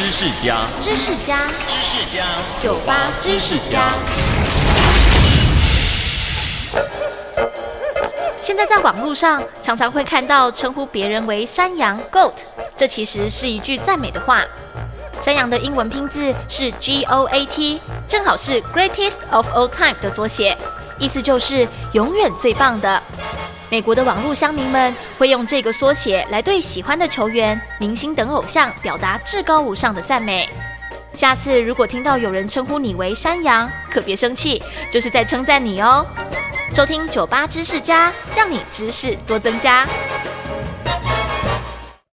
知识家，知识家，知识家，酒吧知识家。现在在网络上常常会看到称呼别人为山羊 （goat），这其实是一句赞美的话。山羊的英文拼字是 G O A T，正好是 Greatest of All Time 的缩写，意思就是永远最棒的。美国的网络乡民们会用这个缩写来对喜欢的球员、明星等偶像表达至高无上的赞美。下次如果听到有人称呼你为山羊，可别生气，就是在称赞你哦。收听酒吧知识家，让你知识多增加。